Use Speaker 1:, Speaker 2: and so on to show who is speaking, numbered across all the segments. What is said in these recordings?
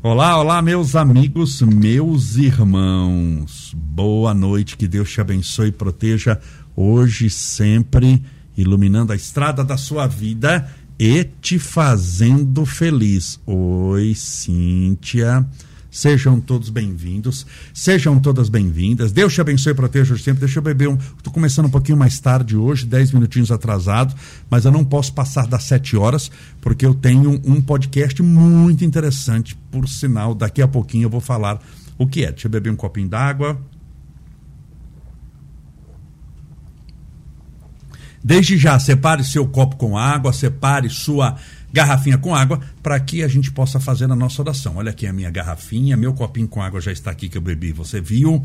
Speaker 1: Olá, olá, meus amigos, meus irmãos. Boa noite, que Deus te abençoe e proteja hoje, sempre, iluminando a estrada da sua vida e te fazendo feliz. Oi, Cíntia. Sejam todos bem-vindos, sejam todas bem-vindas. Deus te abençoe e proteja hoje sempre. Deixa eu beber um. Estou começando um pouquinho mais tarde hoje, 10 minutinhos atrasado, mas eu não posso passar das 7 horas, porque eu tenho um podcast muito interessante. Por sinal, daqui a pouquinho eu vou falar o que é. Deixa eu beber um copinho d'água. Desde já, separe seu copo com água, separe sua garrafinha com água para que a gente possa fazer a nossa oração. Olha aqui a minha garrafinha, meu copinho com água já está aqui que eu bebi, você viu?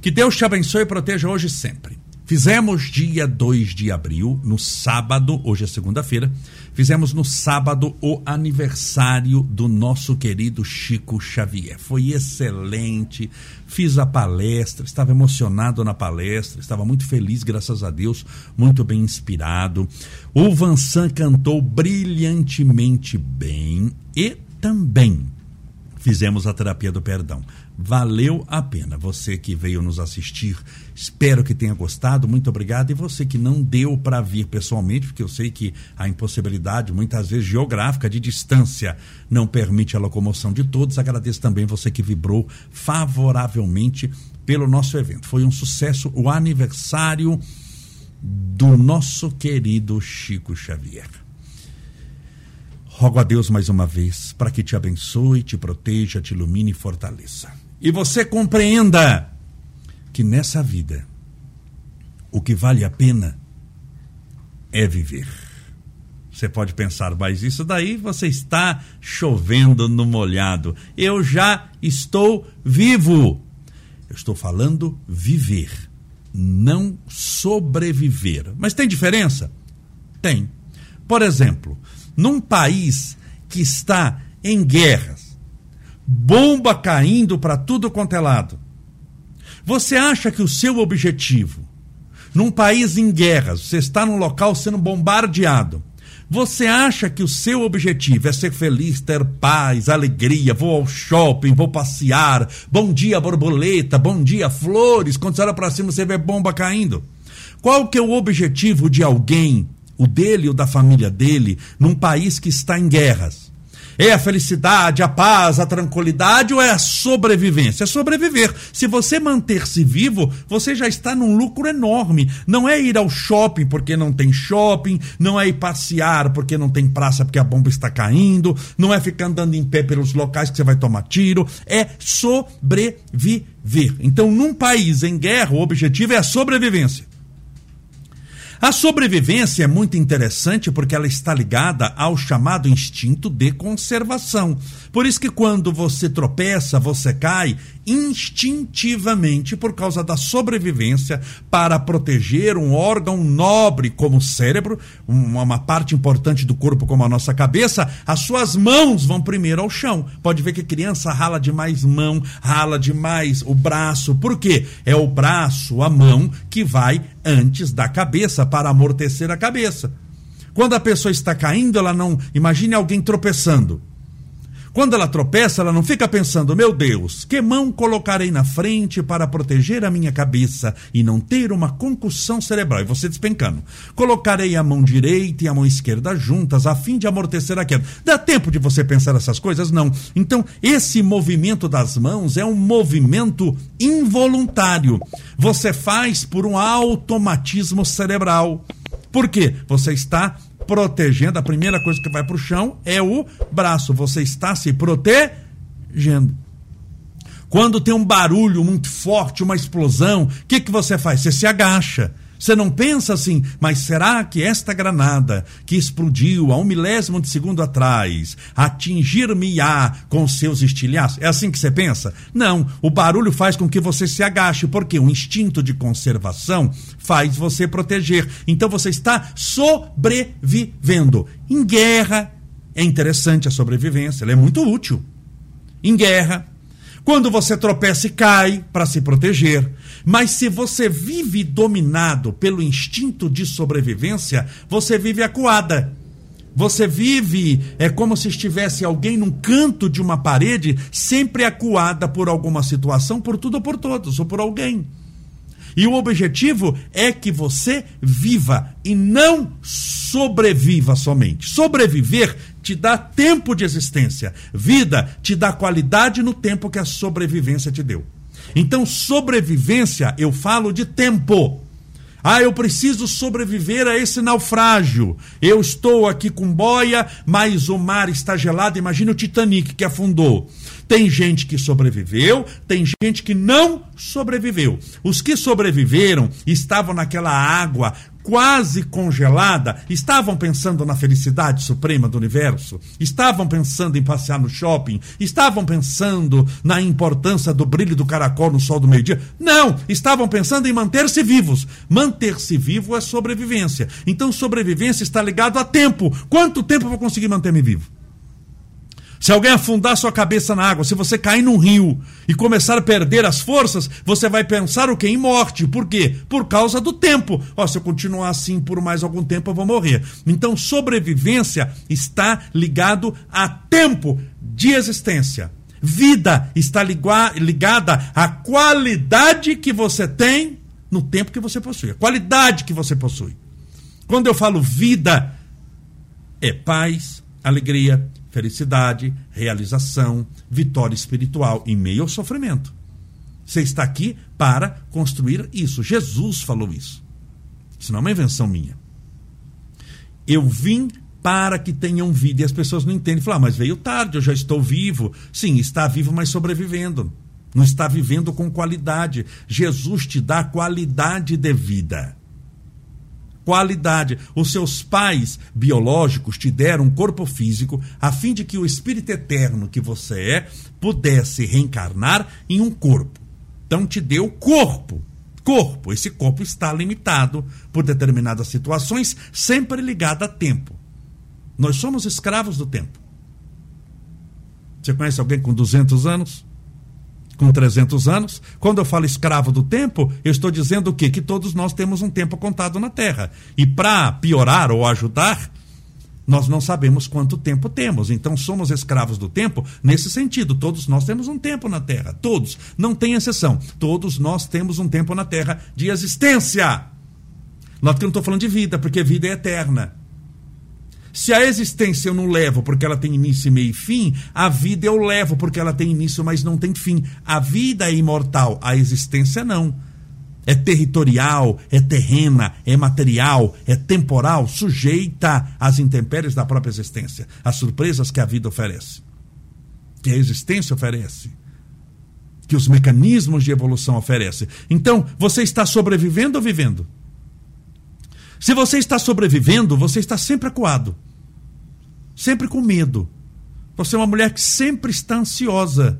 Speaker 1: Que Deus te abençoe e proteja hoje e sempre. Fizemos dia 2 de abril, no sábado, hoje é segunda-feira, fizemos no sábado o aniversário do nosso querido Chico Xavier. Foi excelente, fiz a palestra, estava emocionado na palestra, estava muito feliz, graças a Deus, muito bem inspirado. O Vansan cantou brilhantemente bem e também fizemos a terapia do perdão. Valeu a pena. Você que veio nos assistir, espero que tenha gostado. Muito obrigado. E você que não deu para vir pessoalmente, porque eu sei que a impossibilidade, muitas vezes geográfica, de distância, não permite a locomoção de todos. Agradeço também você que vibrou favoravelmente pelo nosso evento. Foi um sucesso o aniversário do nosso querido Chico Xavier. Rogo a Deus mais uma vez para que te abençoe, te proteja, te ilumine e fortaleça. E você compreenda que nessa vida o que vale a pena é viver. Você pode pensar, mas isso daí você está chovendo no molhado. Eu já estou vivo. Eu estou falando viver, não sobreviver. Mas tem diferença? Tem. Por exemplo, num país que está em guerras, bomba caindo para tudo quanto é lado, você acha que o seu objetivo, num país em guerras, você está num local sendo bombardeado, você acha que o seu objetivo é ser feliz, ter paz, alegria, vou ao shopping, vou passear, bom dia borboleta, bom dia flores, quando você olha para cima você vê bomba caindo? Qual que é o objetivo de alguém o dele ou da família dele, num país que está em guerras? É a felicidade, a paz, a tranquilidade ou é a sobrevivência? É sobreviver. Se você manter-se vivo, você já está num lucro enorme. Não é ir ao shopping porque não tem shopping, não é ir passear porque não tem praça porque a bomba está caindo, não é ficar andando em pé pelos locais que você vai tomar tiro, é sobreviver. Então, num país em guerra, o objetivo é a sobrevivência. A sobrevivência é muito interessante porque ela está ligada ao chamado instinto de conservação. Por isso que quando você tropeça, você cai instintivamente por causa da sobrevivência para proteger um órgão nobre como o cérebro, uma parte importante do corpo como a nossa cabeça, as suas mãos vão primeiro ao chão. Pode ver que criança rala demais mão, rala demais o braço. Por quê? É o braço, a mão que vai antes da cabeça para amortecer a cabeça. Quando a pessoa está caindo, ela não. Imagine alguém tropeçando. Quando ela tropeça, ela não fica pensando: meu Deus, que mão colocarei na frente para proteger a minha cabeça e não ter uma concussão cerebral? E você despencando. Colocarei a mão direita e a mão esquerda juntas a fim de amortecer a queda. Dá tempo de você pensar essas coisas? Não. Então, esse movimento das mãos é um movimento involuntário. Você faz por um automatismo cerebral. Por quê? Você está protegendo, a primeira coisa que vai para o chão é o braço. Você está se protegendo. Quando tem um barulho muito forte, uma explosão, o que, que você faz? Você se agacha. Você não pensa assim, mas será que esta granada que explodiu a um milésimo de segundo atrás atingir-me-á com seus estilhaços? É assim que você pensa? Não. O barulho faz com que você se agache, porque o instinto de conservação faz você proteger. Então você está sobrevivendo. Em guerra, é interessante a sobrevivência, ela é muito útil. Em guerra, quando você tropeça e cai para se proteger. Mas se você vive dominado pelo instinto de sobrevivência, você vive acuada. Você vive é como se estivesse alguém num canto de uma parede, sempre acuada por alguma situação, por tudo ou por todos, ou por alguém. E o objetivo é que você viva e não sobreviva somente. Sobreviver te dá tempo de existência. Vida te dá qualidade no tempo que a sobrevivência te deu. Então, sobrevivência, eu falo de tempo. Ah, eu preciso sobreviver a esse naufrágio. Eu estou aqui com boia, mas o mar está gelado. Imagina o Titanic que afundou. Tem gente que sobreviveu, tem gente que não sobreviveu. Os que sobreviveram estavam naquela água quase congelada, estavam pensando na felicidade suprema do universo, estavam pensando em passear no shopping, estavam pensando na importância do brilho do caracol no sol do meio-dia. Não, estavam pensando em manter-se vivos. Manter-se vivo é sobrevivência. Então, sobrevivência está ligado a tempo. Quanto tempo eu vou conseguir manter-me vivo? Se alguém afundar sua cabeça na água, se você cair num rio e começar a perder as forças, você vai pensar o quê? Em morte. Por quê? Por causa do tempo. Ó, se eu continuar assim por mais algum tempo, eu vou morrer. Então, sobrevivência está ligado a tempo de existência. Vida está ligada à qualidade que você tem no tempo que você possui. A qualidade que você possui. Quando eu falo vida, é paz, alegria, felicidade, realização, vitória espiritual em meio ao sofrimento. Você está aqui para construir isso. Jesus falou isso. Isso não é uma invenção minha. Eu vim para que tenham vida. E as pessoas não entendem. Falam, ah, mas veio tarde, eu já estou vivo. Sim, está vivo, mas sobrevivendo. Não está vivendo com qualidade. Jesus te dá qualidade de vida qualidade. Os seus pais biológicos te deram um corpo físico a fim de que o espírito eterno que você é pudesse reencarnar em um corpo. Então te deu corpo. Corpo. Esse corpo está limitado por determinadas situações, sempre ligado a tempo. Nós somos escravos do tempo. Você conhece alguém com 200 anos? Com 300 anos. Quando eu falo escravo do tempo, eu estou dizendo o quê? Que todos nós temos um tempo contado na Terra. E para piorar ou ajudar, nós não sabemos quanto tempo temos. Então somos escravos do tempo nesse sentido. Todos nós temos um tempo na Terra. Todos. Não tem exceção. Todos nós temos um tempo na Terra de existência. Nós que não estou falando de vida, porque vida é eterna. Se a existência eu não levo porque ela tem início, meio e fim, a vida eu levo porque ela tem início, mas não tem fim. A vida é imortal, a existência não. É territorial, é terrena, é material, é temporal, sujeita às intempéries da própria existência, às surpresas que a vida oferece, que a existência oferece, que os mecanismos de evolução oferecem. Então, você está sobrevivendo ou vivendo? Se você está sobrevivendo, você está sempre acuado, sempre com medo. Você é uma mulher que sempre está ansiosa.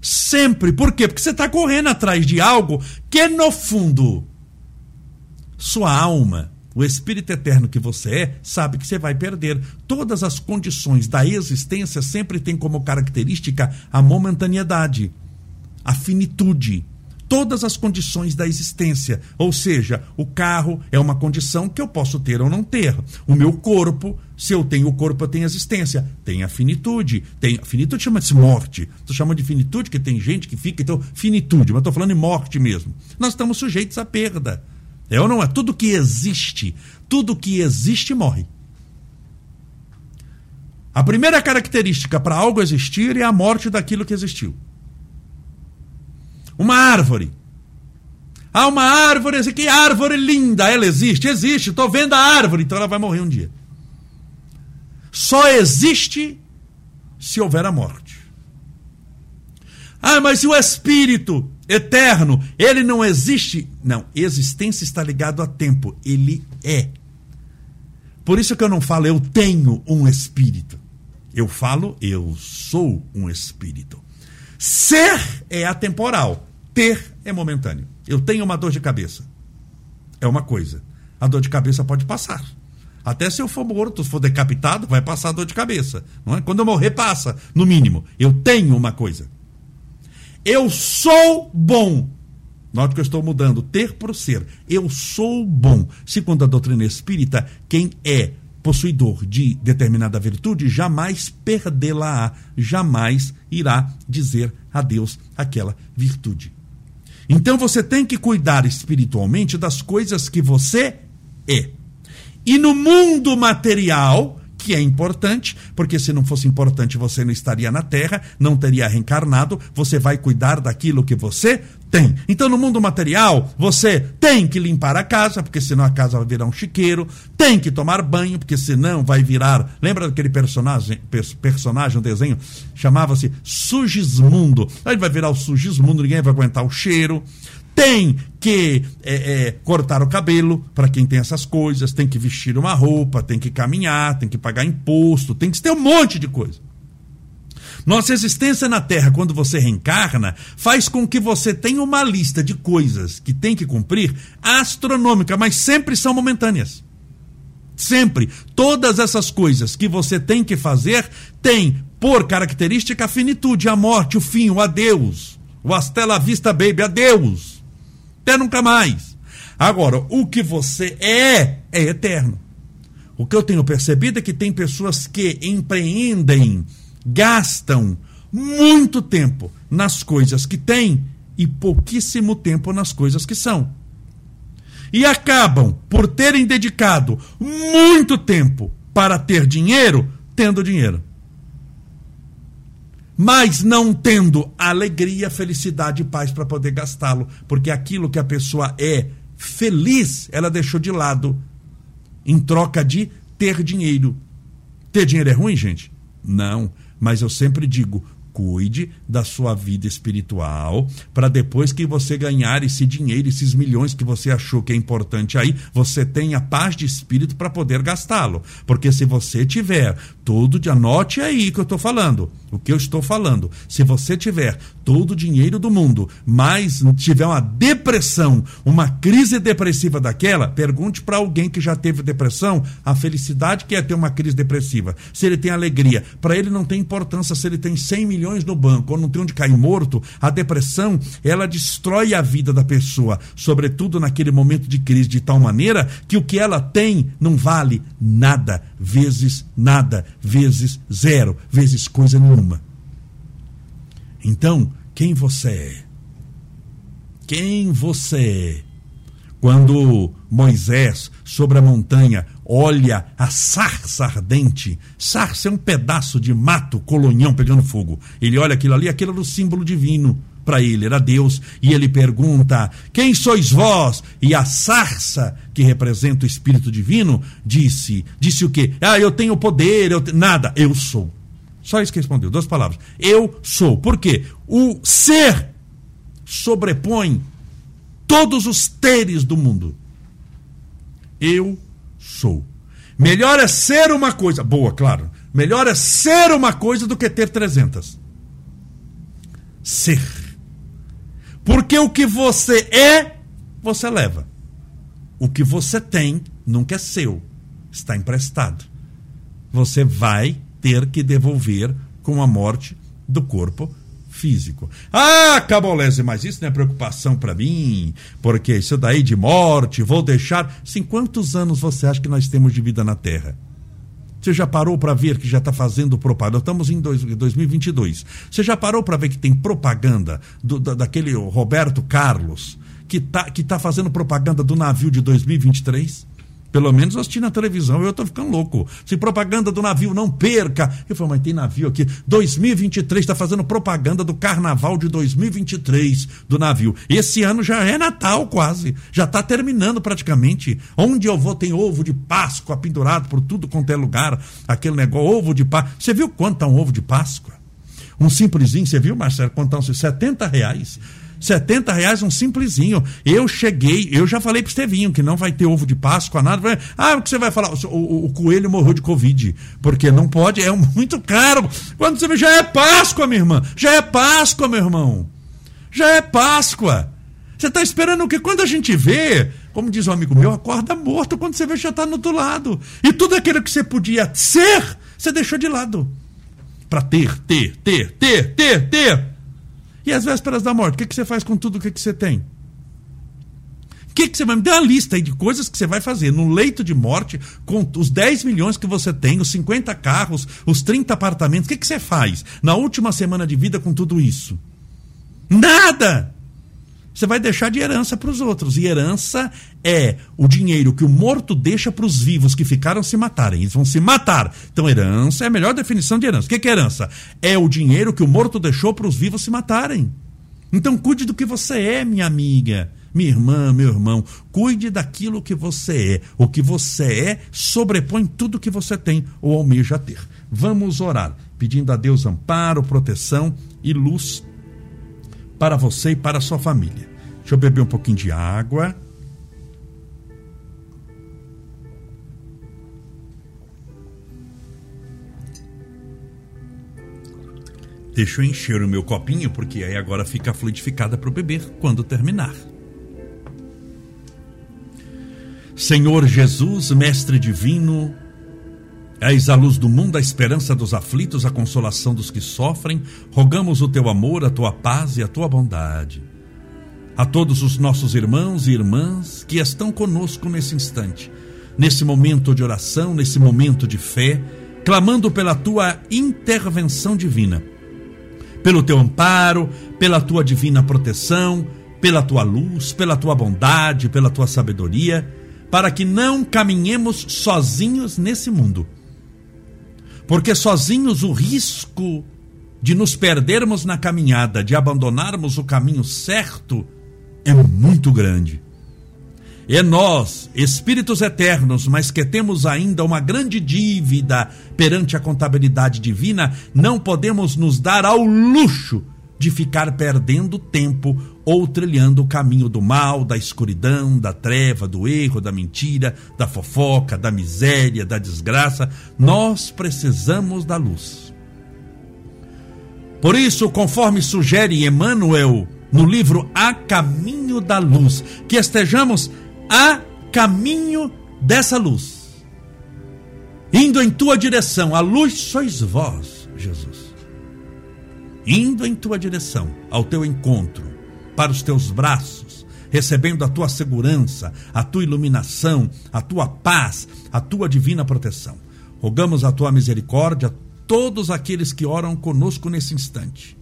Speaker 1: Sempre. Por quê? Porque você está correndo atrás de algo que, no fundo, sua alma, o espírito eterno que você é, sabe que você vai perder. Todas as condições da existência sempre têm como característica a momentaneidade, a finitude todas as condições da existência. Ou seja, o carro é uma condição que eu posso ter ou não ter. O meu corpo, se eu tenho o corpo, eu tenho existência. Tem a finitude. Tem, a finitude chama-se morte. Estou chamando de finitude, que tem gente que fica, então, finitude, mas estou falando de morte mesmo. Nós estamos sujeitos à perda. É ou não é? Tudo que existe, tudo que existe morre. A primeira característica para algo existir é a morte daquilo que existiu. Uma árvore. Há uma árvore, que árvore linda! Ela existe? Existe, estou vendo a árvore, então ela vai morrer um dia. Só existe se houver a morte. Ah, mas e o espírito eterno? Ele não existe? Não, existência está ligado a tempo. Ele é. Por isso que eu não falo eu tenho um espírito. Eu falo eu sou um espírito. Ser é atemporal, ter é momentâneo. Eu tenho uma dor de cabeça. É uma coisa. A dor de cabeça pode passar. Até se eu for morto, se for decapitado, vai passar dor de cabeça. Não é? Quando eu morrer, passa, no mínimo. Eu tenho uma coisa. Eu sou bom. Note que eu estou mudando ter por ser. Eu sou bom. Segundo a doutrina espírita, quem é possuidor de determinada virtude jamais perdê-la-á, jamais irá dizer adeus àquela virtude. Então você tem que cuidar espiritualmente das coisas que você é. E no mundo material, que é importante, porque se não fosse importante você não estaria na Terra, não teria reencarnado, você vai cuidar daquilo que você tem. Então, no mundo material, você tem que limpar a casa, porque senão a casa vai virar um chiqueiro, tem que tomar banho, porque senão vai virar. Lembra daquele personagem, personagem, um desenho? Chamava-se Sugismundo. Aí vai virar o Sugismundo, ninguém vai aguentar o cheiro tem que é, é, cortar o cabelo para quem tem essas coisas, tem que vestir uma roupa, tem que caminhar, tem que pagar imposto, tem que ter um monte de coisa. Nossa existência na Terra, quando você reencarna, faz com que você tenha uma lista de coisas que tem que cumprir astronômica, mas sempre são momentâneas. Sempre. Todas essas coisas que você tem que fazer têm, por característica, a finitude, a morte, o fim, o adeus. O hasta la vista, baby, adeus. Até nunca mais. Agora, o que você é, é eterno. O que eu tenho percebido é que tem pessoas que empreendem, gastam muito tempo nas coisas que têm e pouquíssimo tempo nas coisas que são. E acabam por terem dedicado muito tempo para ter dinheiro, tendo dinheiro mas não tendo alegria, felicidade e paz para poder gastá-lo, porque aquilo que a pessoa é feliz, ela deixou de lado em troca de ter dinheiro. Ter dinheiro é ruim, gente? Não, mas eu sempre digo, cuide da sua vida espiritual para depois que você ganhar esse dinheiro, esses milhões que você achou que é importante aí, você tenha paz de espírito para poder gastá-lo. Porque se você tiver todo de anote aí que eu estou falando, o que eu estou falando. Se você tiver todo o dinheiro do mundo, mas tiver uma depressão, uma crise depressiva daquela, pergunte para alguém que já teve depressão a felicidade que é ter uma crise depressiva. Se ele tem alegria, para ele não tem importância se ele tem 100 milhões no banco ou não tem onde cair morto, a depressão, ela destrói a vida da pessoa, sobretudo naquele momento de crise de tal maneira que o que ela tem não vale nada, vezes nada, vezes zero, vezes coisa nenhuma. Então, quem você é? Quem você é? Quando Moisés, sobre a montanha, olha a sarça ardente, sarça é um pedaço de mato colonhão pegando fogo. Ele olha aquilo ali, aquilo era o símbolo divino para ele, era Deus, e ele pergunta: Quem sois vós? E a sarça, que representa o Espírito Divino, disse: Disse o quê? Ah, eu tenho poder, eu te... nada, eu sou. Só isso que respondeu, duas palavras. Eu sou. Por quê? O ser sobrepõe todos os teres do mundo. Eu sou. Melhor é ser uma coisa. Boa, claro. Melhor é ser uma coisa do que ter 300. Ser. Porque o que você é, você leva. O que você tem nunca é seu. Está emprestado. Você vai ter que devolver com a morte do corpo físico. Ah, Cabolese, mas isso não é preocupação para mim, porque isso daí de morte, vou deixar. Sim, quantos anos você acha que nós temos de vida na Terra? Você já parou para ver que já está fazendo propaganda? Estamos em dois, 2022. Você já parou para ver que tem propaganda do, da, daquele Roberto Carlos que está que tá fazendo propaganda do navio de 2023? Pelo menos eu assisti na televisão, eu tô ficando louco. Se propaganda do navio, não perca. Eu falei, mas tem navio aqui. 2023 está fazendo propaganda do carnaval de 2023 do navio. Esse ano já é Natal quase. Já está terminando praticamente. Onde eu vou tem ovo de Páscoa pendurado por tudo quanto é lugar. Aquele negócio, ovo de Páscoa. Você viu quanto tá um ovo de Páscoa? Um simplesinho, você viu, Marcelo? Quanto tá um 70 reais. 70 reais um simplesinho. Eu cheguei, eu já falei pro Estevinho que não vai ter ovo de Páscoa, nada. Ah, o que você vai falar? O, o, o coelho morreu de Covid. Porque não pode, é muito caro. Quando você vê, já é Páscoa, minha irmã. Já é Páscoa, meu irmão. Já é Páscoa. Você está esperando o quê? Quando a gente vê, como diz um amigo meu, acorda morto quando você vê já está no outro lado. E tudo aquilo que você podia ser, você deixou de lado. Para ter, ter, ter, ter, ter, ter. E às vésperas da morte, o que, que você faz com tudo o que, que você tem? O que, que você vai me dar uma lista aí de coisas que você vai fazer no leito de morte, com os 10 milhões que você tem, os 50 carros, os 30 apartamentos? O que, que você faz na última semana de vida com tudo isso? Nada! Você vai deixar de herança para os outros. E herança é o dinheiro que o morto deixa para os vivos que ficaram se matarem. Eles vão se matar. Então, herança é a melhor definição de herança. O que é herança? É o dinheiro que o morto deixou para os vivos se matarem. Então, cuide do que você é, minha amiga. Minha irmã, meu irmão, cuide daquilo que você é. O que você é sobrepõe tudo que você tem ou almeja ter. Vamos orar, pedindo a Deus amparo, proteção e luz para você e para a sua família. Deixa eu beber um pouquinho de água. Deixa eu encher o meu copinho, porque aí agora fica fluidificada para o beber quando terminar. Senhor Jesus, Mestre Divino, És a luz do mundo, a esperança dos aflitos, a consolação dos que sofrem. Rogamos o teu amor, a tua paz e a tua bondade. A todos os nossos irmãos e irmãs que estão conosco nesse instante, nesse momento de oração, nesse momento de fé, clamando pela tua intervenção divina, pelo teu amparo, pela tua divina proteção, pela tua luz, pela tua bondade, pela tua sabedoria, para que não caminhemos sozinhos nesse mundo porque sozinhos o risco de nos perdermos na caminhada, de abandonarmos o caminho certo, é muito grande. É nós, espíritos eternos, mas que temos ainda uma grande dívida perante a contabilidade divina, não podemos nos dar ao luxo de ficar perdendo tempo ou trilhando o caminho do mal, da escuridão, da treva, do erro, da mentira, da fofoca, da miséria, da desgraça. Nós precisamos da luz. Por isso, conforme sugere Emmanuel no livro A Caminho da Luz, que estejamos a caminho dessa luz, indo em tua direção. A luz sois vós, Jesus indo em tua direção, ao teu encontro, para os teus braços, recebendo a tua segurança, a tua iluminação, a tua paz, a tua divina proteção. Rogamos a tua misericórdia a todos aqueles que oram conosco nesse instante,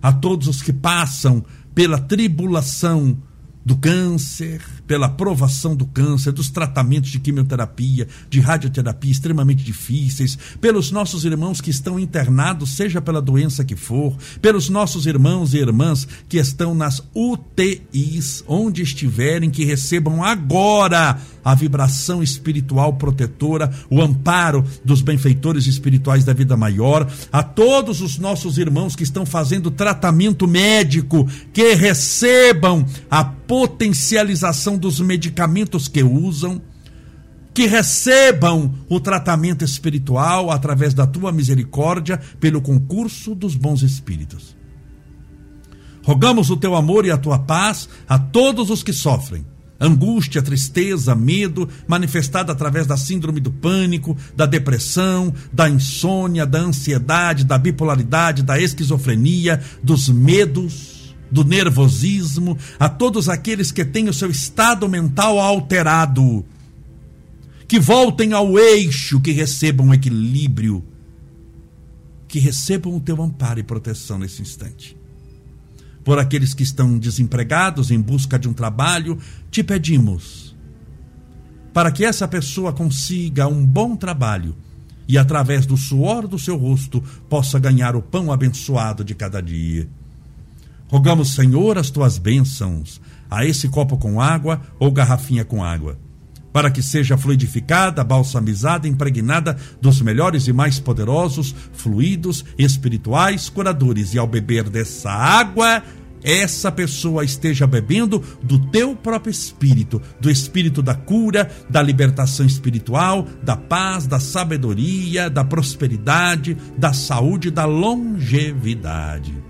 Speaker 1: a todos os que passam pela tribulação do câncer, pela provação do câncer, dos tratamentos de quimioterapia, de radioterapia extremamente difíceis, pelos nossos irmãos que estão internados, seja pela doença que for, pelos nossos irmãos e irmãs que estão nas UTIs, onde estiverem, que recebam agora a vibração espiritual protetora, o amparo dos benfeitores espirituais da vida maior, a todos os nossos irmãos que estão fazendo tratamento médico, que recebam a potencialização dos medicamentos que usam, que recebam o tratamento espiritual através da tua misericórdia pelo concurso dos bons espíritos. Rogamos o teu amor e a tua paz a todos os que sofrem angústia, tristeza, medo, manifestada através da síndrome do pânico, da depressão, da insônia, da ansiedade, da bipolaridade, da esquizofrenia, dos medos do nervosismo, a todos aqueles que têm o seu estado mental alterado, que voltem ao eixo, que recebam equilíbrio, que recebam o teu amparo e proteção nesse instante. Por aqueles que estão desempregados em busca de um trabalho, te pedimos para que essa pessoa consiga um bom trabalho e, através do suor do seu rosto, possa ganhar o pão abençoado de cada dia Rogamos, Senhor, as tuas bênçãos a esse copo com água ou garrafinha com água, para que seja fluidificada, balsamizada, impregnada dos melhores e mais poderosos fluidos espirituais curadores, e ao beber dessa água, essa pessoa esteja bebendo do teu próprio espírito, do espírito da cura, da libertação espiritual, da paz, da sabedoria, da prosperidade, da saúde, da longevidade.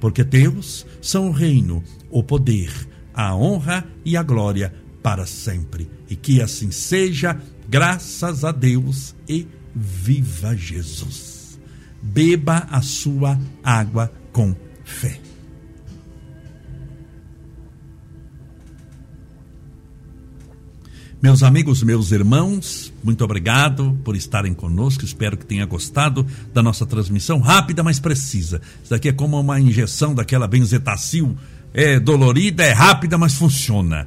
Speaker 1: Porque teus são o reino, o poder, a honra e a glória para sempre. E que assim seja, graças a Deus e viva Jesus beba a sua água com fé. Meus amigos, meus irmãos, muito obrigado por estarem conosco. Espero que tenha gostado da nossa transmissão rápida, mas precisa. Isso daqui é como uma injeção daquela benzetacil. É dolorida, é rápida, mas funciona.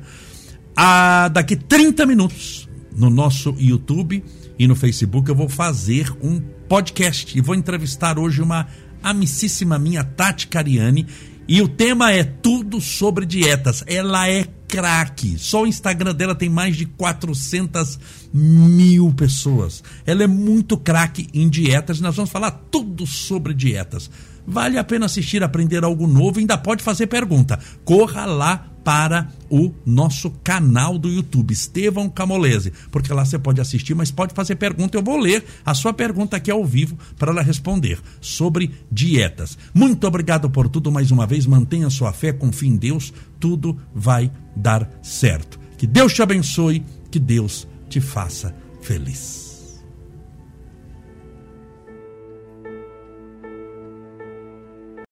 Speaker 1: Ah, daqui 30 minutos, no nosso YouTube e no Facebook, eu vou fazer um podcast. E vou entrevistar hoje uma amicíssima minha, Tati Cariani. E o tema é tudo sobre dietas. Ela é craque. Só o Instagram dela tem mais de 400 mil pessoas. Ela é muito craque em dietas. Nós vamos falar tudo sobre dietas. Vale a pena assistir, aprender algo novo. Ainda pode fazer pergunta. Corra lá para o nosso canal do YouTube, Estevão Camolese, porque lá você pode assistir, mas pode fazer pergunta. Eu vou ler a sua pergunta aqui ao vivo para ela responder sobre dietas. Muito obrigado por tudo mais uma vez. Mantenha sua fé, confie em Deus, tudo vai dar certo. Que Deus te abençoe, que Deus te faça feliz.